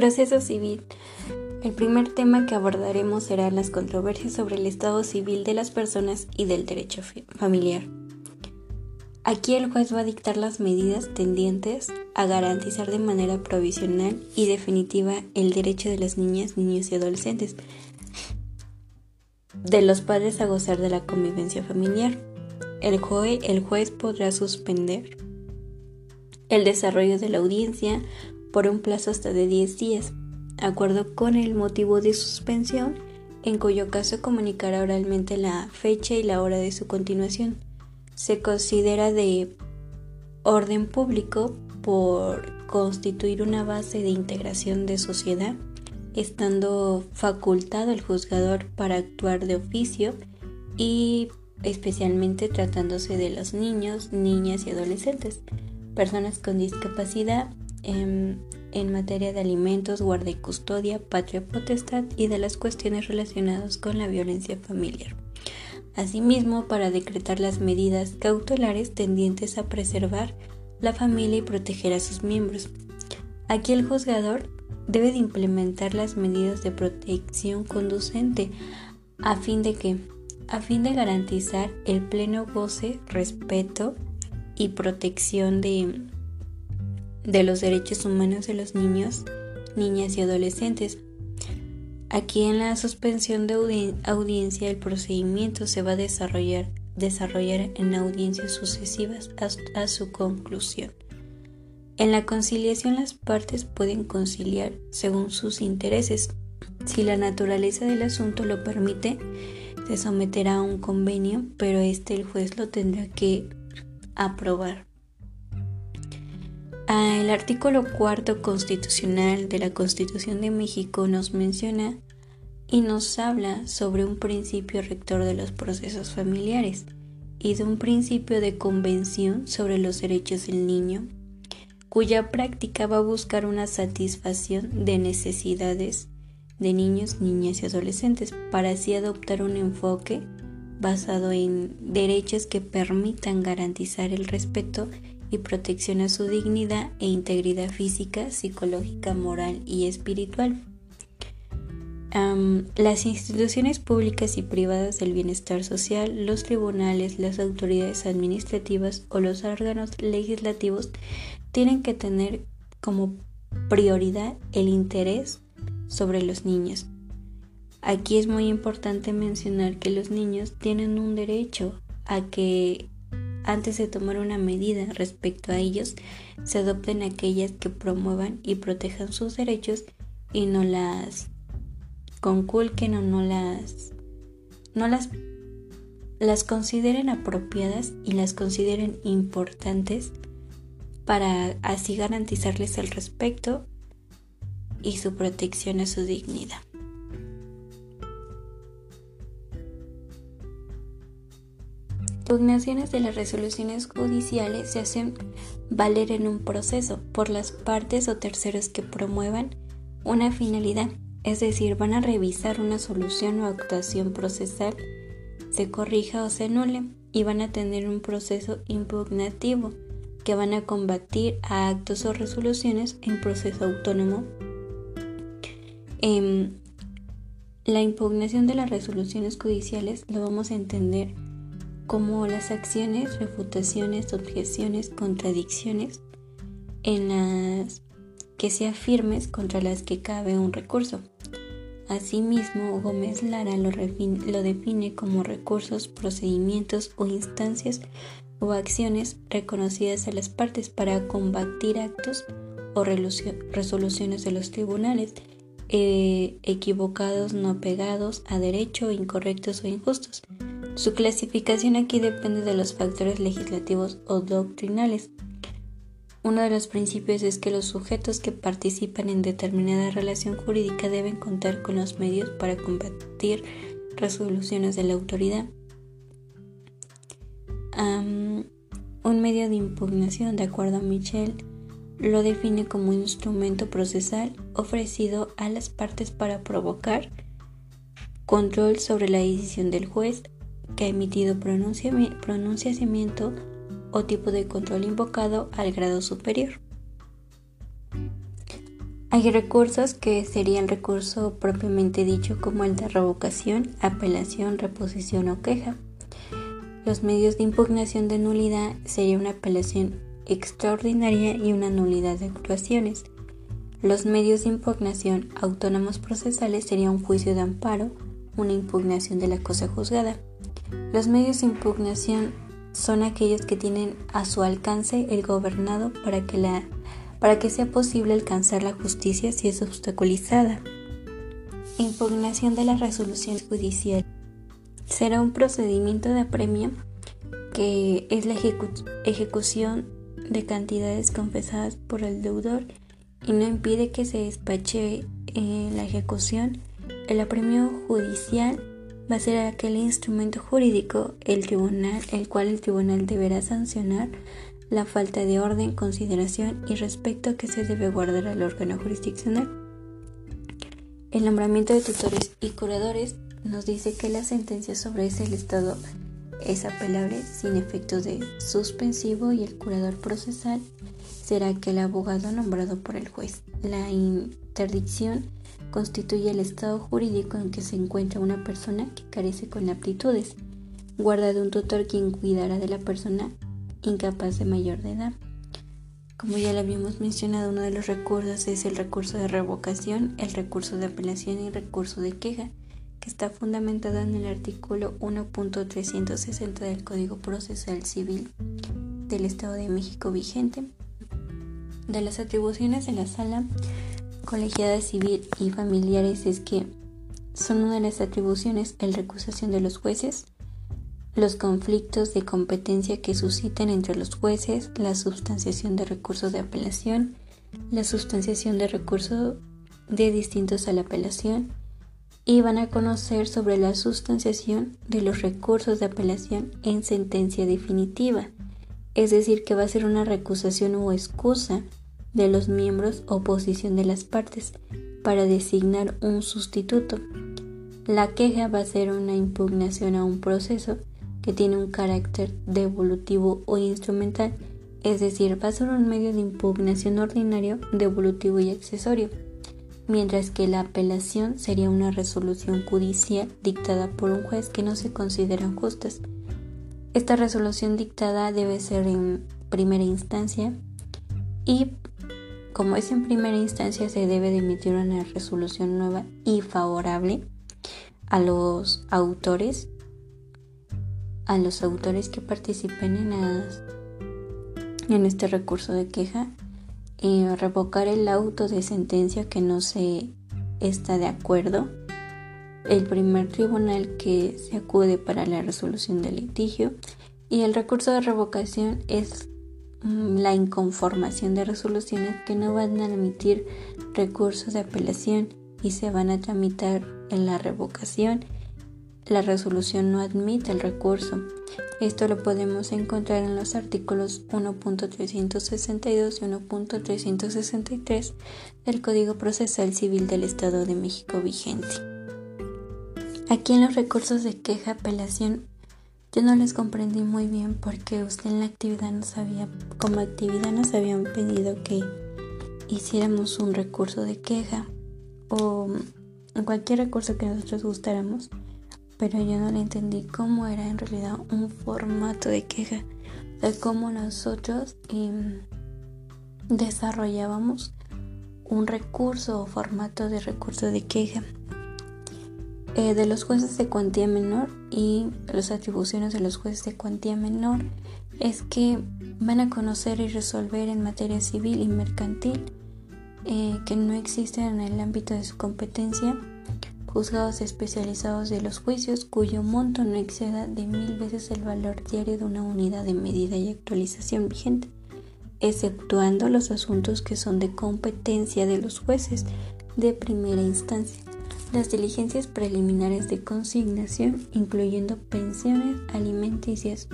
Proceso civil. El primer tema que abordaremos será las controversias sobre el estado civil de las personas y del derecho familiar. Aquí el juez va a dictar las medidas tendientes a garantizar de manera provisional y definitiva el derecho de las niñas, niños y adolescentes, de los padres a gozar de la convivencia familiar. El, juez, el juez podrá suspender el desarrollo de la audiencia por un plazo hasta de 10 días, acuerdo con el motivo de suspensión, en cuyo caso comunicará oralmente la fecha y la hora de su continuación. Se considera de orden público por constituir una base de integración de sociedad, estando facultado el juzgador para actuar de oficio y especialmente tratándose de los niños, niñas y adolescentes, personas con discapacidad en, materia de alimentos, guarda y custodia, patria potestad y de las cuestiones relacionadas con la violencia familiar. Asimismo, para decretar las medidas cautelares tendientes a preservar la familia y proteger a sus miembros. Aquí el juzgador debe de implementar las medidas de protección conducente a fin de que a fin de garantizar el pleno goce, respeto y protección de de los derechos humanos de los niños, niñas y adolescentes. Aquí en la suspensión de audiencia el procedimiento se va a desarrollar, desarrollar en audiencias sucesivas hasta su conclusión. En la conciliación las partes pueden conciliar según sus intereses. Si la naturaleza del asunto lo permite, se someterá a un convenio, pero este el juez lo tendrá que aprobar. Ah, el artículo cuarto constitucional de la Constitución de México nos menciona y nos habla sobre un principio rector de los procesos familiares y de un principio de convención sobre los derechos del niño, cuya práctica va a buscar una satisfacción de necesidades de niños, niñas y adolescentes para así adoptar un enfoque basado en derechos que permitan garantizar el respeto y protección a su dignidad e integridad física, psicológica, moral y espiritual. las instituciones públicas y privadas del bienestar social, los tribunales, las autoridades administrativas o los órganos legislativos tienen que tener como prioridad el interés sobre los niños. Aquí es muy importante mencionar que los niños tienen un derecho a que antes de tomar una medida respecto a ellos, se adopten aquellas que promuevan y protejan sus derechos y no las conculquen o no las no las las consideren apropiadas y las consideren importantes para así garantizarles el respeto y su protección a su dignidad. Impugnaciones de las resoluciones judiciales se hacen valer en un proceso por las partes o terceros que promuevan una finalidad, es decir, van a revisar una solución o actuación procesal, se corrija o se anule y van a tener un proceso impugnativo que van a combatir a actos o resoluciones en proceso autónomo. Em, la impugnación de las resoluciones judiciales lo vamos a entender como las acciones, refutaciones, objeciones, contradicciones en las que sean firmes contra las que cabe un recurso. Asimismo, Gómez Lara lo, lo define como recursos, procedimientos o instancias o acciones reconocidas a las partes para combatir actos o resoluciones de los tribunales eh, equivocados, no pegados a derecho, incorrectos o injustos su clasificación aquí depende de los factores legislativos o doctrinales. Uno de los principios es que los sujetos que participan en determinada relación jurídica deben contar con los medios para combatir resoluciones de la autoridad. un medio de impugnación, de acuerdo a Michel, lo define como un instrumento procesal ofrecido a las partes para provocar control sobre la decisión del juez que ha emitido pronunciamiento o tipo de control invocado al grado superior. Hay recursos que sería el recurso propiamente dicho como el de revocación, apelación, reposición o queja. Los medios de impugnación de nulidad sería una apelación extraordinaria y una nulidad de actuaciones. Los medios de impugnación autónomos procesales sería un juicio de amparo, una impugnación de la cosa juzgada. Los medios de impugnación son aquellos que tienen a su alcance el gobernado para que, la, para que sea posible alcanzar la justicia si es obstaculizada. Impugnación de la resolución judicial. Será un procedimiento de apremio que es la ejecución de cantidades confesadas por el deudor y no impide que se despache eh, la ejecución. El apremio judicial va a ser aquel instrumento jurídico el tribunal, el cual el tribunal deberá sancionar la falta de orden, consideración y respeto que se debe guardar al órgano jurisdiccional. El nombramiento de tutores y curadores nos dice que la sentencia sobre ese Estado es apelable sin efecto de suspensivo y el curador procesal será aquel abogado nombrado por el juez. La interdicción constituye el estado jurídico en que se encuentra una persona que carece con aptitudes, guarda de un tutor quien cuidará de la persona incapaz de mayor de edad. Como ya lo habíamos mencionado, uno de los recursos es el recurso de revocación, el recurso de apelación y el recurso de queja, que está fundamentado en el artículo 1.360 del Código Procesal Civil del Estado de México vigente. De las atribuciones de la sala colegiada civil y familiares es que son una de las atribuciones el recusación de los jueces, los conflictos de competencia que susciten entre los jueces, la sustanciación de recursos de apelación, la sustanciación de recursos de distintos a la apelación y van a conocer sobre la sustanciación de los recursos de apelación en sentencia definitiva, es decir, que va a ser una recusación o excusa de los miembros o posición de las partes para designar un sustituto. La queja va a ser una impugnación a un proceso que tiene un carácter devolutivo o instrumental, es decir, va a ser un medio de impugnación ordinario, devolutivo y accesorio, mientras que la apelación sería una resolución judicial dictada por un juez que no se consideran justas. Esta resolución dictada debe ser en primera instancia y como es en primera instancia, se debe de emitir una resolución nueva y favorable a los autores, a los autores que participen en, en este recurso de queja, y revocar el auto de sentencia que no se está de acuerdo, el primer tribunal que se acude para la resolución del litigio. Y el recurso de revocación es la inconformación de resoluciones que no van a emitir recursos de apelación y se van a tramitar en la revocación. La resolución no admite el recurso. Esto lo podemos encontrar en los artículos 1.362 y 1.363 del Código Procesal Civil del Estado de México vigente. Aquí en los recursos de queja, apelación yo no les comprendí muy bien porque usted en la actividad nos había, como actividad nos habían pedido que hiciéramos un recurso de queja o cualquier recurso que nosotros gustáramos, pero yo no le entendí cómo era en realidad un formato de queja, sea, cómo nosotros em, desarrollábamos un recurso o formato de recurso de queja. Eh, de los jueces de cuantía menor y las atribuciones de los jueces de cuantía menor es que van a conocer y resolver en materia civil y mercantil eh, que no existen en el ámbito de su competencia juzgados especializados de los juicios cuyo monto no exceda de mil veces el valor diario de una unidad de medida y actualización vigente, exceptuando los asuntos que son de competencia de los jueces de primera instancia las diligencias preliminares de consignación, incluyendo pensiones alimenticias,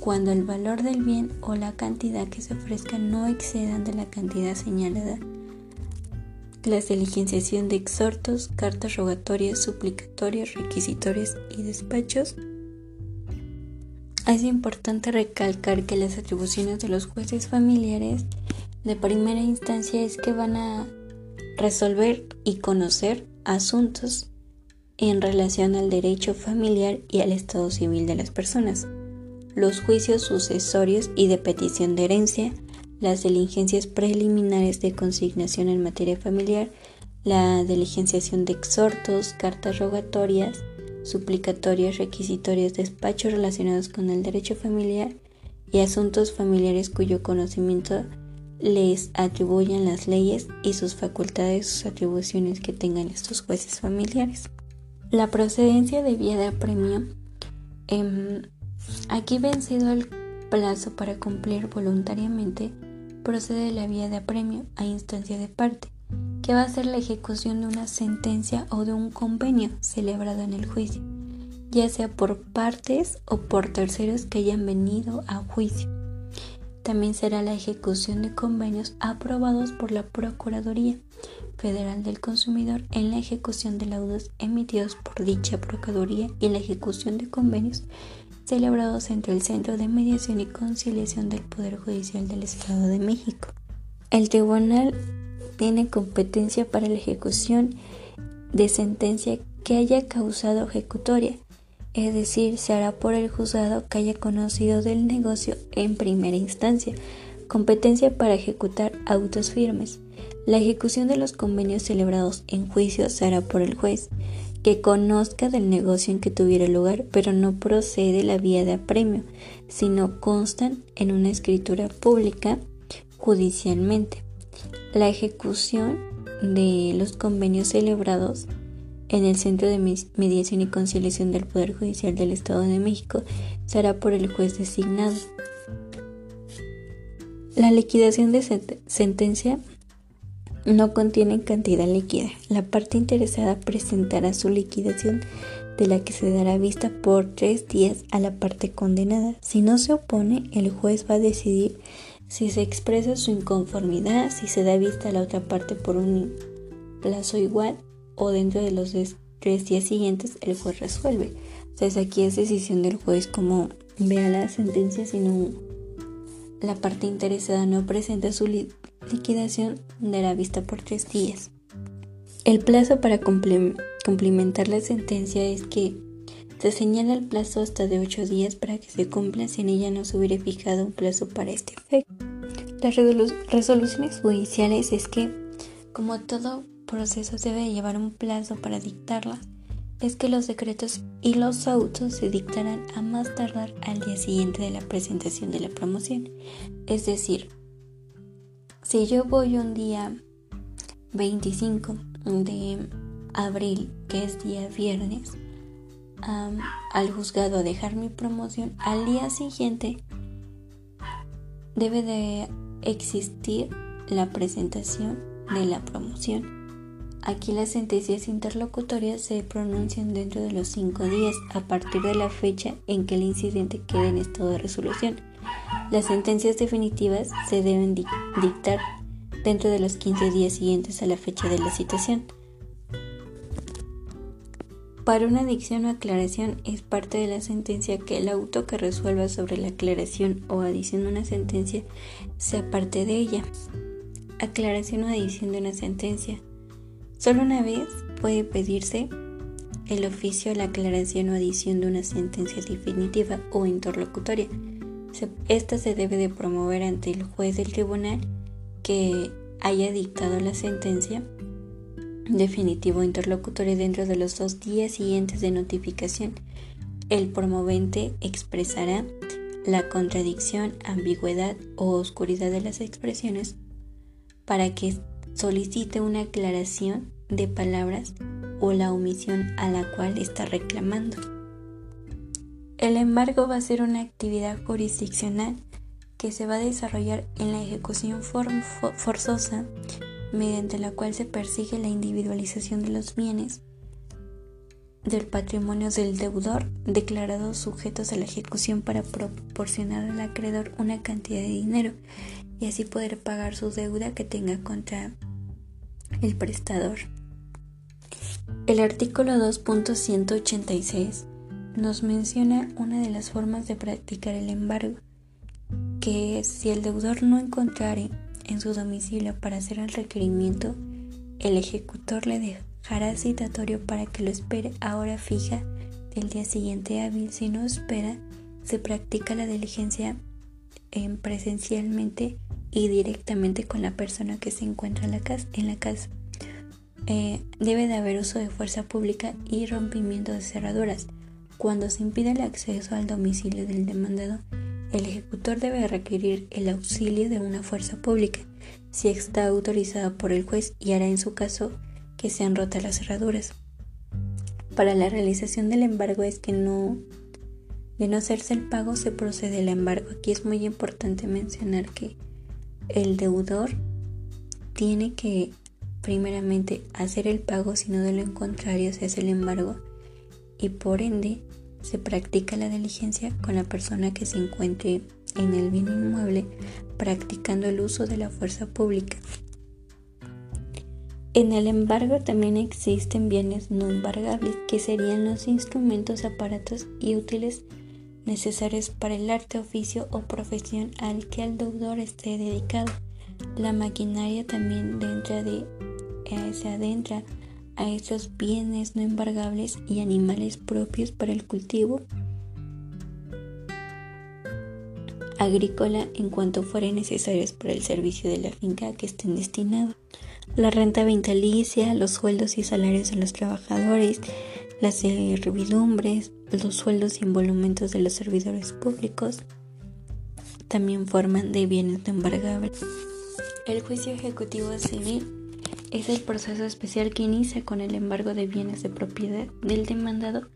cuando el valor del bien o la cantidad que se ofrezca no excedan de la cantidad señalada. La diligenciación de exhortos, cartas rogatorias, suplicatorias, requisitorias y despachos. Es importante recalcar que las atribuciones de los jueces familiares de primera instancia es que van a resolver y conocer asuntos en relación al derecho familiar y al estado civil de las personas, los juicios sucesorios y de petición de herencia, las diligencias preliminares de consignación en materia familiar, la diligenciación de exhortos, cartas rogatorias, suplicatorias, requisitorias, despachos relacionados con el derecho familiar y asuntos familiares cuyo conocimiento les atribuyen las leyes y sus facultades, sus atribuciones que tengan estos jueces familiares. La procedencia de vía de apremio. Em, aquí vencido el plazo para cumplir voluntariamente, procede la vía de apremio a instancia de parte, que va a ser la ejecución de una sentencia o de un convenio celebrado en el juicio, ya sea por partes o por terceros que hayan venido a juicio. También será la ejecución de convenios aprobados por la Procuraduría Federal del Consumidor en la ejecución de laudos emitidos por dicha Procuraduría y la ejecución de convenios celebrados entre el Centro de Mediación y Conciliación del Poder Judicial del Estado de México. El tribunal tiene competencia para la ejecución de sentencia que haya causado ejecutoria, es decir, se hará por el juzgado que haya conocido del negocio en primera instancia, competencia para ejecutar autos firmes. La ejecución de los convenios celebrados en juicio se hará por el juez, que conozca del negocio en que tuviera lugar, pero no procede la vía de apremio, sino constan en una escritura pública judicialmente. La ejecución de los convenios celebrados en el Centro de Mediación y Conciliación del Poder Judicial del Estado de México será por el juez designado. La liquidación de sentencia no contienen cantidad líquida. La parte interesada presentará su liquidación de la que se dará vista por tres días a la parte condenada. Si no se opone, el juez va a decidir si se expresa su inconformidad, si se da vista a la otra parte por un plazo igual o dentro de los tres días siguientes el juez resuelve. Entonces aquí es decisión del juez como vea la sentencia, si no la parte interesada no presenta su liquidación de la vista por tres días. El plazo para cumplimentar la sentencia es que se señala el plazo hasta de ocho días para que se cumpla si en ella no se hubiera fijado un plazo para este efecto. Las resoluciones judiciales es que, como todo proceso debe llevar un plazo para dictarlas, es que los decretos y los autos se dictarán a más tardar al día siguiente de la presentación de la promoción. Es decir, si yo voy un día 25 de abril, que es día viernes, al juzgado a dejar mi promoción, al día siguiente debe de existir la presentación de la promoción. Aquí las sentencias interlocutorias se pronuncian dentro de los cinco días a partir de la fecha en que el incidente quede en estado de resolución. Las sentencias definitivas se deben dictar dentro de los 15 días siguientes a la fecha de la citación. Para una dicción o aclaración es parte de la sentencia que el auto que resuelva sobre la aclaración o adición de una sentencia sea parte de ella. Aclaración o adición de una sentencia. Solo una vez puede pedirse el oficio, la aclaración o adición de una sentencia definitiva o interlocutoria. Esta se debe de promover ante el juez del tribunal que haya dictado la sentencia definitiva o interlocutoria dentro de los dos días siguientes de notificación. El promovente expresará la contradicción, ambigüedad o oscuridad de las expresiones para que solicite una aclaración de palabras o la omisión a la cual está reclamando. El embargo va a ser una actividad jurisdiccional que se va a desarrollar en la ejecución forzosa mediante la cual se persigue la individualización de los bienes del patrimonio del deudor declarados sujetos a la ejecución para proporcionar al acreedor una cantidad de dinero y así poder pagar su deuda que tenga contra el prestador. El artículo 2.186 nos menciona una de las formas de practicar el embargo, que si el deudor no encontrare en su domicilio para hacer el requerimiento, el ejecutor le dejará citatorio para que lo espere a hora fija del día siguiente hábil. Si no espera, se practica la diligencia en presencialmente y directamente con la persona que se encuentra en la casa. En la casa. Eh, debe de haber uso de fuerza pública y rompimiento de cerraduras. Cuando se impide el acceso al domicilio del demandado, el ejecutor debe requerir el auxilio de una fuerza pública si está autorizada por el juez y hará en su caso que sean rotas las cerraduras. Para la realización del embargo es que no de no hacerse el pago se procede al embargo. Aquí es muy importante mencionar que el deudor tiene que primeramente hacer el pago, si no de lo contrario se hace el embargo y por ende se practica la diligencia con la persona que se encuentre en el bien inmueble practicando el uso de la fuerza pública. En el embargo también existen bienes no embargables, que serían los instrumentos, aparatos y útiles necesarios para el arte, oficio o profesión al que el deudor esté dedicado. La maquinaria también dentro de, eh, se adentra a estos bienes no embargables y animales propios para el cultivo agrícola en cuanto fueren necesarios para el servicio de la finca a que estén destinados. La renta vitalicia, los sueldos y salarios de los trabajadores, las servidumbres, los sueldos y emolumentos de los servidores públicos también forman de bienes no embargables. El juicio ejecutivo civil es el proceso especial que inicia con el embargo de bienes de propiedad del demandado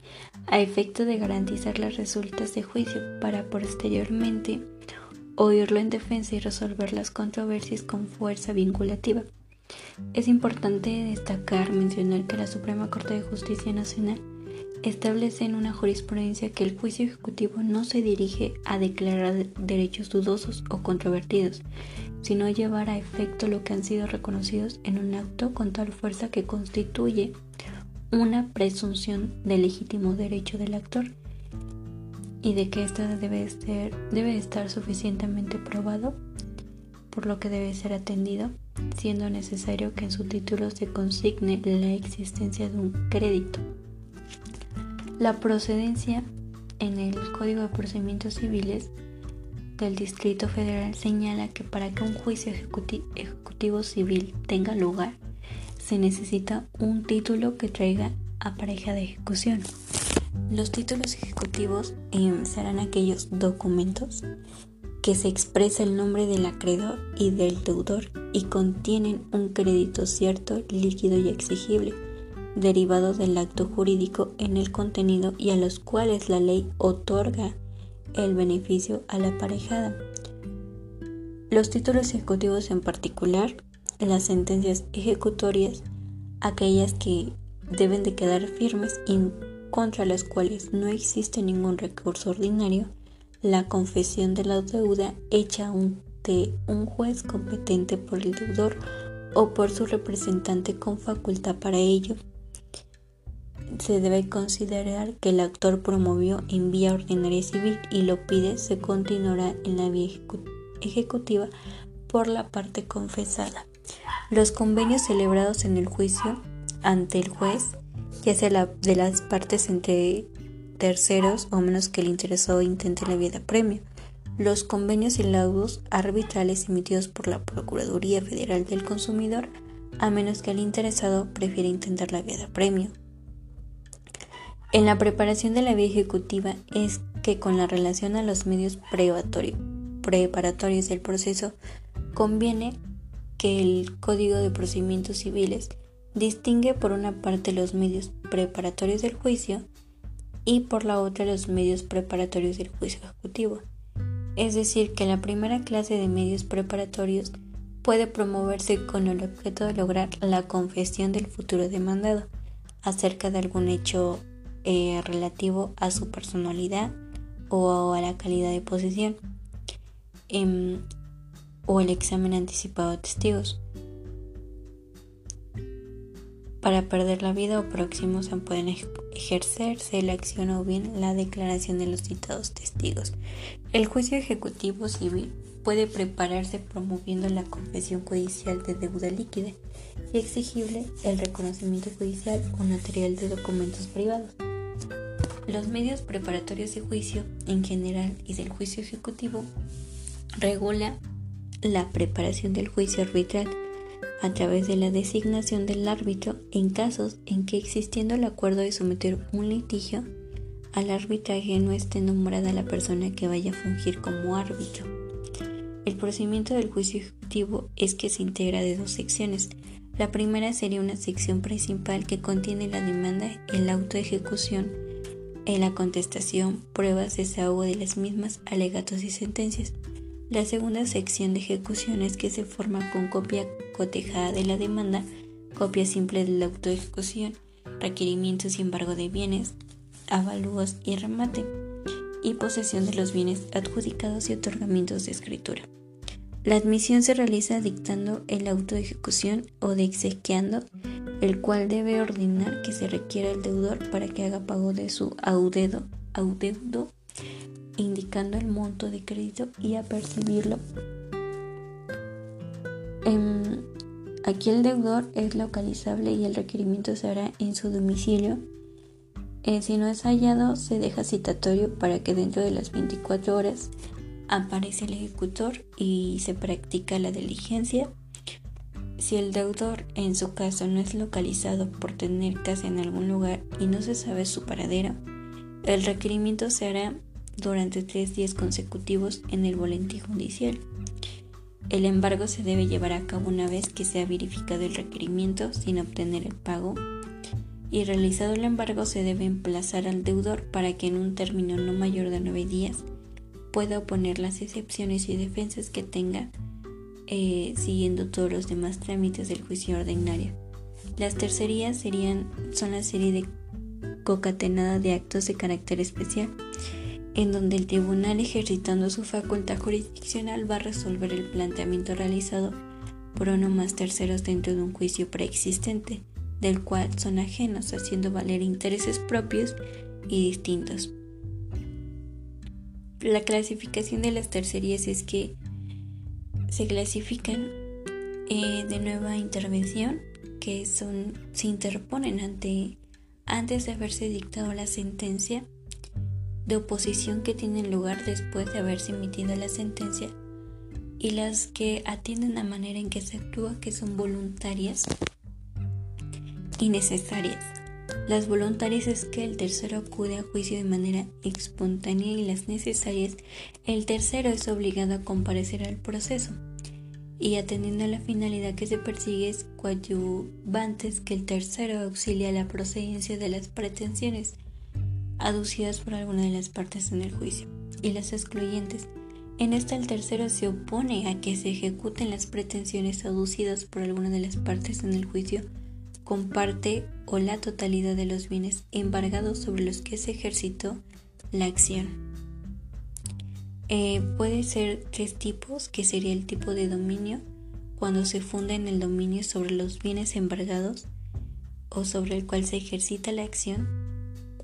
a efecto de garantizar las resultas de juicio para posteriormente oírlo en defensa y resolver las controversias con fuerza vinculativa. Es importante destacar, mencionar que la Suprema Corte de Justicia Nacional establece en una jurisprudencia que el juicio ejecutivo no se dirige a declarar derechos dudosos o controvertidos, sino llevar a efecto lo que han sido reconocidos en un acto con tal fuerza que constituye una presunción de legítimo derecho del actor y de que ésta debe estar suficientemente probado, por lo que debe ser atendido, siendo necesario que en su título se consigne la existencia de un crédito. La procedencia en el Código de Procedimientos Civiles del Distrito Federal señala que para que un juicio ejecutivo civil tenga lugar, se necesita un título que traiga a pareja de ejecución. Los títulos ejecutivos em, serán aquellos documentos que se expresa el nombre del acreedor y del deudor y contienen un crédito cierto, líquido y exigible, derivado del acto jurídico en el contenido y a los cuales la ley otorga el beneficio a la aparejada. Los títulos ejecutivos en particular, las sentencias ejecutorias, aquellas que deben de quedar firmes y contra las cuales no existe ningún recurso ordinario, la confesión de la deuda hecha ante un juez competente por el deudor o por su representante con facultad para ello. Se debe considerar que el actor promovió en vía ordinaria civil y lo pide se continuará en la vía ejecutiva por la parte confesada. Los convenios celebrados en el juicio ante el juez ya sea de las partes entre terceros o menos que el interesado intente la vida premio. Los convenios y laudos arbitrales emitidos por la Procuraduría Federal del Consumidor, a menos que el interesado prefiera intentar la vía premio. En la preparación de la vía ejecutiva es que con la relación a los medios preparatorios del proceso conviene que el Código de Procedimientos Civiles distingue por una parte los medios preparatorios del juicio y por la otra los medios preparatorios del juicio ejecutivo. Es decir, que la primera clase de medios preparatorios puede promoverse con el objeto de lograr la confesión del futuro demandado acerca de algún hecho eh, relativo a su personalidad o a la calidad de posesión em, o el examen anticipado de testigos. Para perder la vida o próximos se pueden ejercerse la acción o bien la declaración de los citados testigos. El juicio ejecutivo civil puede prepararse promoviendo la confesión judicial de deuda líquida y exigible el reconocimiento judicial o material de documentos privados. Los medios preparatorios de juicio en general y del juicio ejecutivo regula la preparación del juicio arbitral a través de la designación del árbitro en casos en que existiendo el acuerdo de someter un litigio al arbitraje no esté nombrada la persona que vaya a fungir como árbitro. El procedimiento del juicio ejecutivo es que se integra de dos secciones. La primera sería una sección principal que contiene la demanda, el auto de ejecución, en la contestación, pruebas, desahogo de las mismas, alegatos y sentencias. La segunda sección de ejecuciones que se forma con copia cotejada de la demanda, copia simple de la autoejecución, requerimientos y embargo de bienes, avalúos y remate, y posesión de los bienes adjudicados y otorgamientos de escritura. La admisión se realiza dictando el auto de ejecución o de exequiando, el cual debe ordenar que se requiera el deudor para que haga pago de su audeudo, audeudo indicando el monto de crédito y a percibirlo. Em, aquí el deudor es localizable y el requerimiento se hará en su domicilio. Eh, si no es hallado, se deja citatorio para que dentro de las 24 horas aparece el ejecutor y se practica la diligencia. Si el deudor en su caso no es localizado por tener casa en algún lugar y no se sabe su paradero, el requerimiento se hará durante tres días consecutivos en el boletín judicial. El embargo se debe llevar a cabo una vez que se ha verificado el requerimiento sin obtener el pago y realizado el embargo se debe emplazar al deudor para que en un término no mayor de nueve días pueda oponer las excepciones y defensas que tenga eh, siguiendo todos los demás trámites del juicio ordinario. Las tercerías serían, son la serie de concatenada de actos de carácter especial en donde el tribunal ejercitando su facultad jurisdiccional va a resolver el planteamiento realizado por uno más terceros dentro de un juicio preexistente, del cual son ajenos, haciendo valer intereses propios y distintos. La clasificación de las tercerías es que se clasifican eh, de nueva intervención, que son, se interponen ante, antes de haberse dictado la sentencia de oposición que tienen lugar después de haberse emitido la sentencia y las que atienden la manera en que se actúa que son voluntarias y necesarias. Las voluntarias es que el tercero acude a juicio de manera espontánea y las necesarias el tercero es obligado a comparecer al proceso y atendiendo a la finalidad que se persigue es coadyuvantes que el tercero auxilia la procedencia de las pretensiones aducidas por alguna de las partes en el juicio, y las excluyentes. En esta el tercero se opone a que se ejecuten las pretensiones aducidas por alguna de las partes en el juicio con parte o la totalidad de los bienes embargados sobre los que se ejercitó la acción. Eh, puede ser tres tipos, que sería el tipo de dominio, cuando se funda en el dominio sobre los bienes embargados o sobre el cual se ejercita la acción,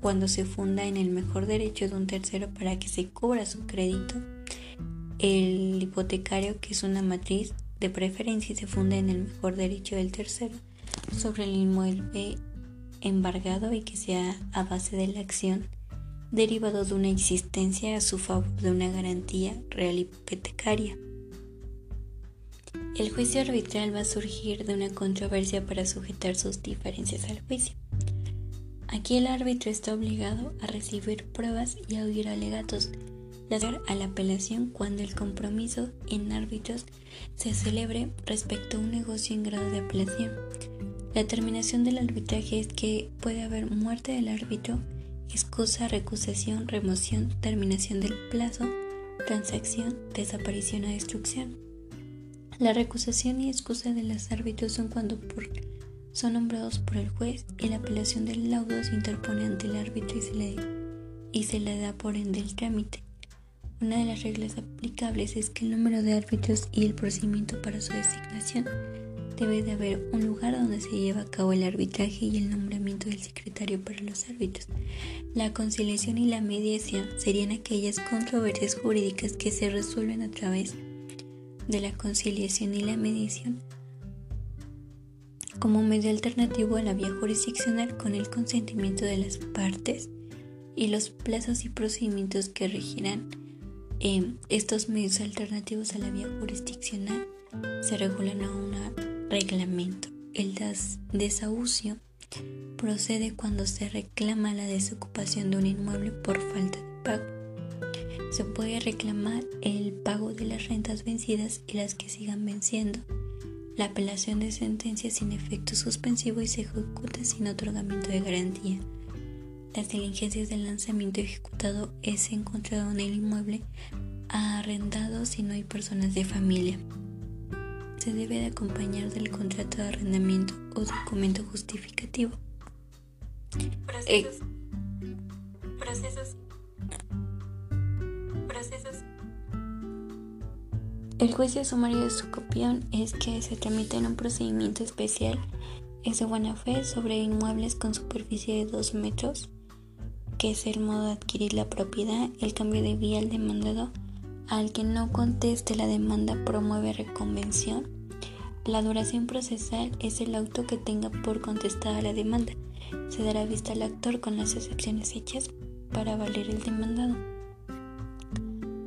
cuando se funda en el mejor derecho de un tercero para que se cubra su crédito. El hipotecario, que es una matriz de preferencia, se funda en el mejor derecho del tercero sobre el inmueble embargado y que sea a base de la acción derivado de una existencia a su favor de una garantía real hipotecaria. El juicio arbitral va a surgir de una controversia para sujetar sus diferencias al juicio. Aquí el árbitro está obligado a recibir pruebas y a oír alegatos, dar a la apelación cuando el compromiso en árbitros se celebre respecto a un negocio en grado de apelación. La terminación del arbitraje es que puede haber muerte del árbitro, excusa, recusación, remoción, terminación del plazo, transacción, desaparición o destrucción. La recusación y excusa de los árbitros son cuando por son nombrados por el juez y la apelación del laudo se interpone ante el árbitro y se le, y se le da por ende el trámite. Una de las reglas aplicables es que el número de árbitros y el procedimiento para su designación debe de haber un lugar donde se lleva a cabo el arbitraje y el nombramiento del secretario para los árbitros. La conciliación y la mediación serían aquellas controversias jurídicas que se resuelven a través de la conciliación y la mediación como medio alternativo a la vía jurisdiccional con el consentimiento de las partes y los plazos y procedimientos que regirán eh, estos medios alternativos a la vía jurisdiccional se regulan a un reglamento. El desahucio procede cuando se reclama la desocupación de un inmueble por falta de pago. Se puede reclamar el pago de las rentas vencidas y las que sigan venciendo, la apelación de sentencias sin efecto suspensivo y se ejecuta sin otorgamiento de garantía. Las diligencias del lanzamiento ejecutado es encontrado en el inmueble arrendado si no hay personas de familia se debe de acompañar del contrato de arrendamiento o documento justificativo. Procesos. Procesos. Procesos. El juicio sumario de su copión es que se tramita en un procedimiento especial es de buena fe sobre inmuebles con superficie de 2 metros, que es el modo de adquirir la propiedad, el cambio de vía al demandado al que no conteste la demanda promueve reconvención. La duración procesal es el auto que tenga por contestada la demanda. Se dará vista al actor con las excepciones hechas para valer el demandado.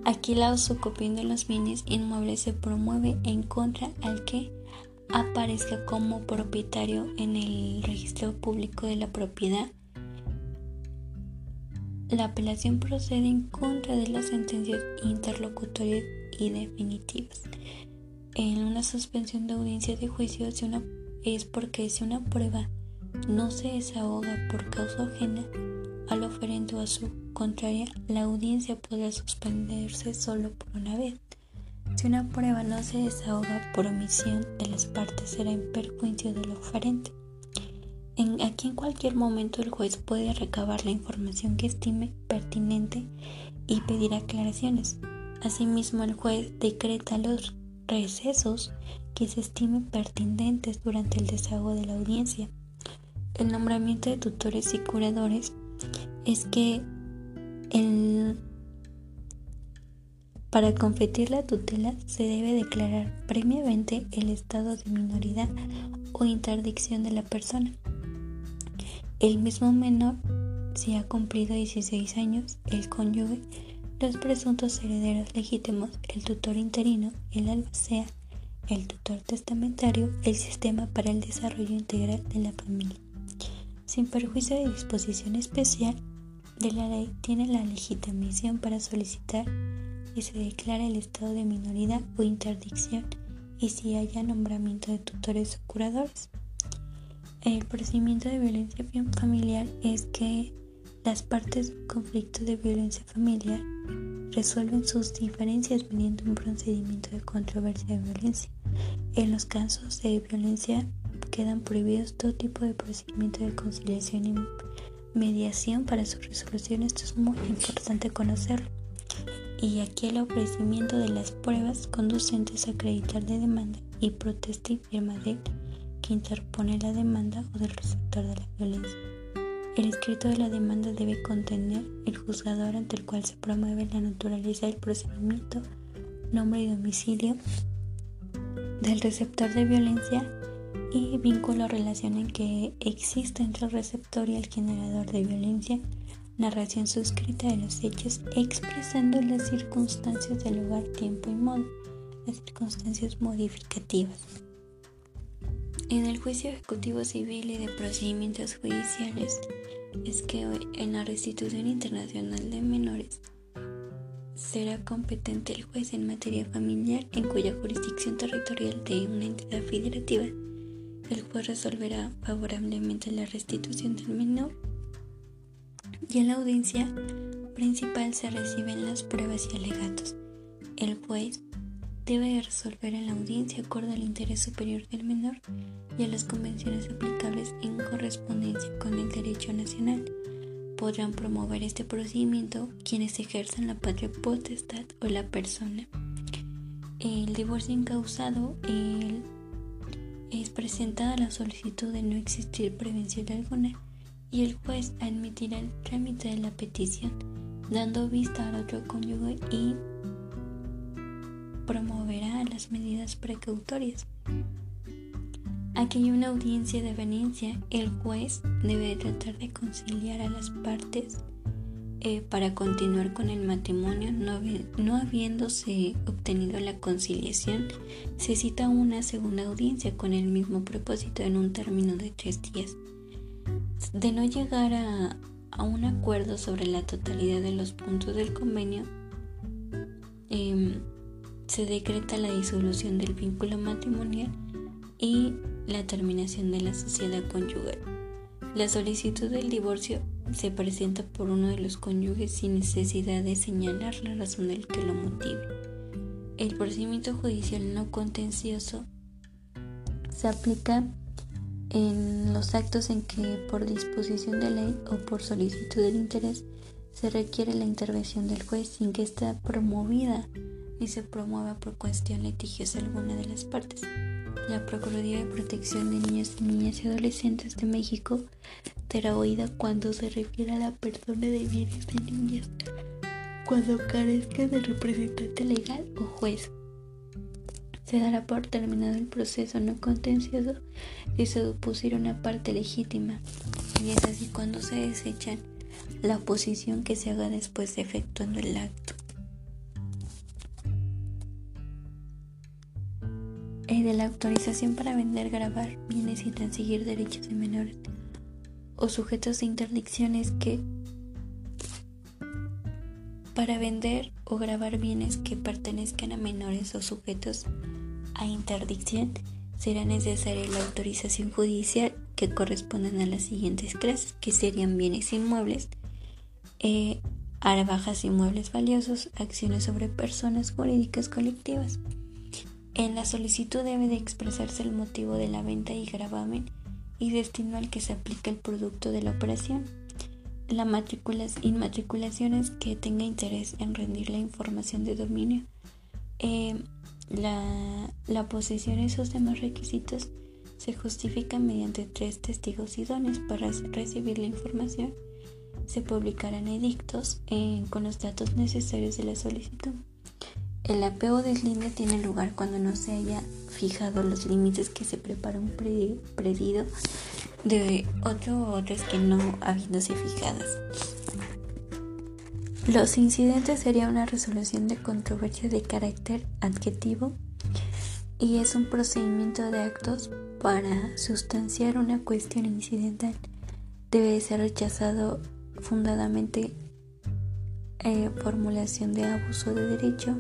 Aquí la usucapión de los bienes inmuebles se promueve en contra al que aparezca como propietario en el registro público de la propiedad la apelación procede en contra de las sentencias interlocutorias y definitivas. En una suspensión de audiencia de juicio es porque si una prueba no se desahoga por causa ajena al oferente o a su contraria, la audiencia podrá suspenderse solo por una vez. Si una prueba no se desahoga por omisión de las partes, será en perjuicio del oferente. En, aquí en cualquier momento el juez puede recabar la información que estime pertinente y pedir aclaraciones. Asimismo, el juez decreta los recesos que se estimen pertinentes durante el desahogo de la audiencia. El nombramiento de tutores y curadores es que para competir la tutela se debe declarar previamente el estado de minoridad o interdicción de la persona. El mismo menor, si ha cumplido 16 años, el cónyuge, los presuntos herederos legítimos, el tutor interino, el albacea, el tutor testamentario, el sistema para el desarrollo integral de la familia. Sin perjuicio de disposición especial de la ley, tiene la legitimación para solicitar y se declara el estado de minoridad o interdicción y si haya nombramiento de tutores o curadores. El procedimiento de violencia familiar es que las partes de un conflicto de violencia familiar resuelven sus diferencias mediante un procedimiento de controversia de violencia. En los casos de violencia quedan prohibidos todo tipo de procedimiento de conciliación y mediación para su resolución. Esto es muy importante conocerlo. Y aquí el ofrecimiento de las pruebas conducentes a acreditar de demanda y protesta y firma de que interpone la demanda o del receptor de la violencia. El escrito de la demanda debe contener el juzgador ante el cual se promueve la naturaleza del procedimiento, nombre y domicilio del receptor de violencia y vínculo o relación en que existe entre el receptor y el generador de violencia, narración suscrita de los hechos expresando las circunstancias del lugar, tiempo y modo, las circunstancias modificativas. En el juicio ejecutivo civil y de procedimientos judiciales es que en la restitución internacional de menores será competente el juez en materia familiar en cuya jurisdicción territorial de una entidad federativa el juez resolverá favorablemente la restitución del menor y en la audiencia principal se reciben las pruebas y alegatos. El juez debe resolver en la audiencia acorde al interés superior del menor y a las convenciones aplicables en correspondencia con el derecho nacional. Podrán promover este procedimiento quienes ejerzan la patria potestad o la persona. El divorcio incausado, el es presentada la solicitud de no existir prevención alguna y el juez admitirá el trámite de la petición, dando vista al otro cónyuge y promoverá las medidas precautorias. Aquí hay una audiencia de venencia, el juez debe tratar de conciliar a las partes eh, para continuar con el matrimonio, no, no, habiéndose obtenido la conciliación, se cita una segunda audiencia con el mismo propósito en un término de tres días. De no llegar a, a un acuerdo sobre la totalidad de los puntos del convenio, eh, se decreta la disolución del vínculo matrimonial y la terminación de la sociedad conyugal. La solicitud del divorcio se presenta por uno de los cónyuges sin necesidad de señalar la razón del que lo motive. El procedimiento judicial no contencioso se aplica en los actos en que por disposición de ley o por solicitud del interés se requiere la intervención del juez sin que esté promovida ni se promueva por cuestión litigiosa alguna de las partes. La Procuraduría de Protección de Niños, Niñas y Adolescentes de México será oída cuando se refiere a la persona de bienes de niñas, cuando carezca de representante legal o juez. Se dará por terminado el proceso no contencioso si se opusiera una parte legítima, y es así cuando se desechan la oposición que se haga después de efectuando el acto. De la autorización para vender, grabar bienes y transigir derechos de menores o sujetos de interdicciones que para vender o grabar bienes que pertenezcan a menores o sujetos a interdicción será necesaria la autorización judicial que correspondan a las siguientes clases, que serían bienes inmuebles, eh, arbajas inmuebles valiosos, acciones sobre personas jurídicas colectivas. En la solicitud debe de expresarse el motivo de la venta y gravamen y destino al que se aplica el producto de la operación. La matrículas, inmatriculaciones que tenga interés en rendir la información de dominio. Eh, la, posesión y esos demás requisitos se justifican mediante tres testigos idóneos para recibir la información. Se publicarán edictos eh, con los datos necesarios de la solicitud. El apego deslinde tiene lugar cuando no se haya fijado los límites que se prepara un predido de otro o otras que no habiéndose fijadas. Los incidentes sería una resolución de controversia de carácter adjetivo y es un procedimiento de actos para sustanciar una cuestión incidental. Debe ser rechazado fundadamente eh, formulación de abuso de derecho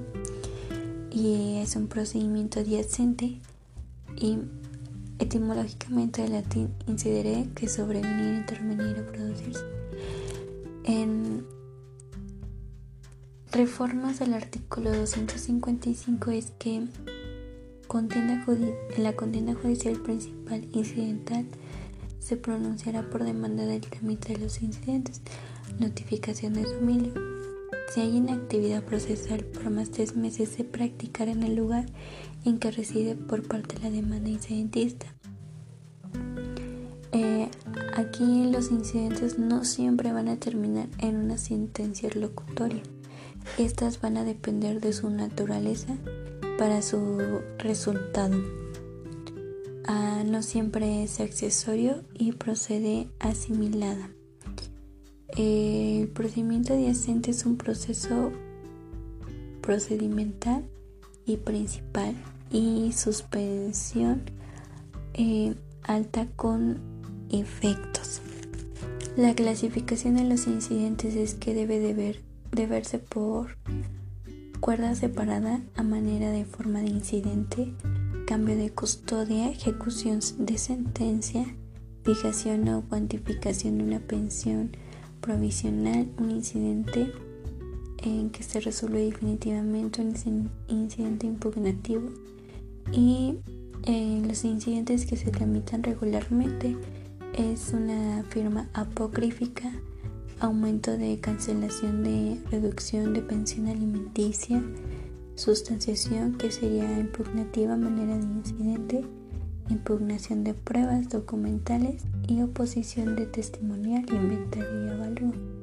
y es un procedimiento adyacente y etimológicamente del latín incidere que sobrevenir, intervenir o producirse. En reformas del artículo 255 es que la contienda judicial principal incidental se pronunciará por demanda del trámite de los incidentes, notificación de dominio si hay inactividad procesal por más de tres meses, se practicará en el lugar en que reside por parte de la demanda incidentista. Eh, aquí los incidentes no siempre van a terminar en una sentencia locutoria. Estas van a depender de su naturaleza para su resultado. Ah, no siempre es accesorio y procede asimilada. El procedimiento adyacente es un proceso procedimental y principal y suspensión eh, alta con efectos. La clasificación de los incidentes es que debe de, ver, de verse por cuerda separada a manera de forma de incidente, cambio de custodia, ejecución de sentencia, fijación o cuantificación de una pensión, provisional, un incidente en que se resuelve definitivamente un incidente impugnativo. Y eh, los incidentes que se tramitan regularmente es una firma apocrífica, aumento de cancelación de reducción de pensión alimenticia, sustanciación que sería impugnativa manera de incidente impugnación de pruebas documentales y oposición de testimonial, inventario y avalúo.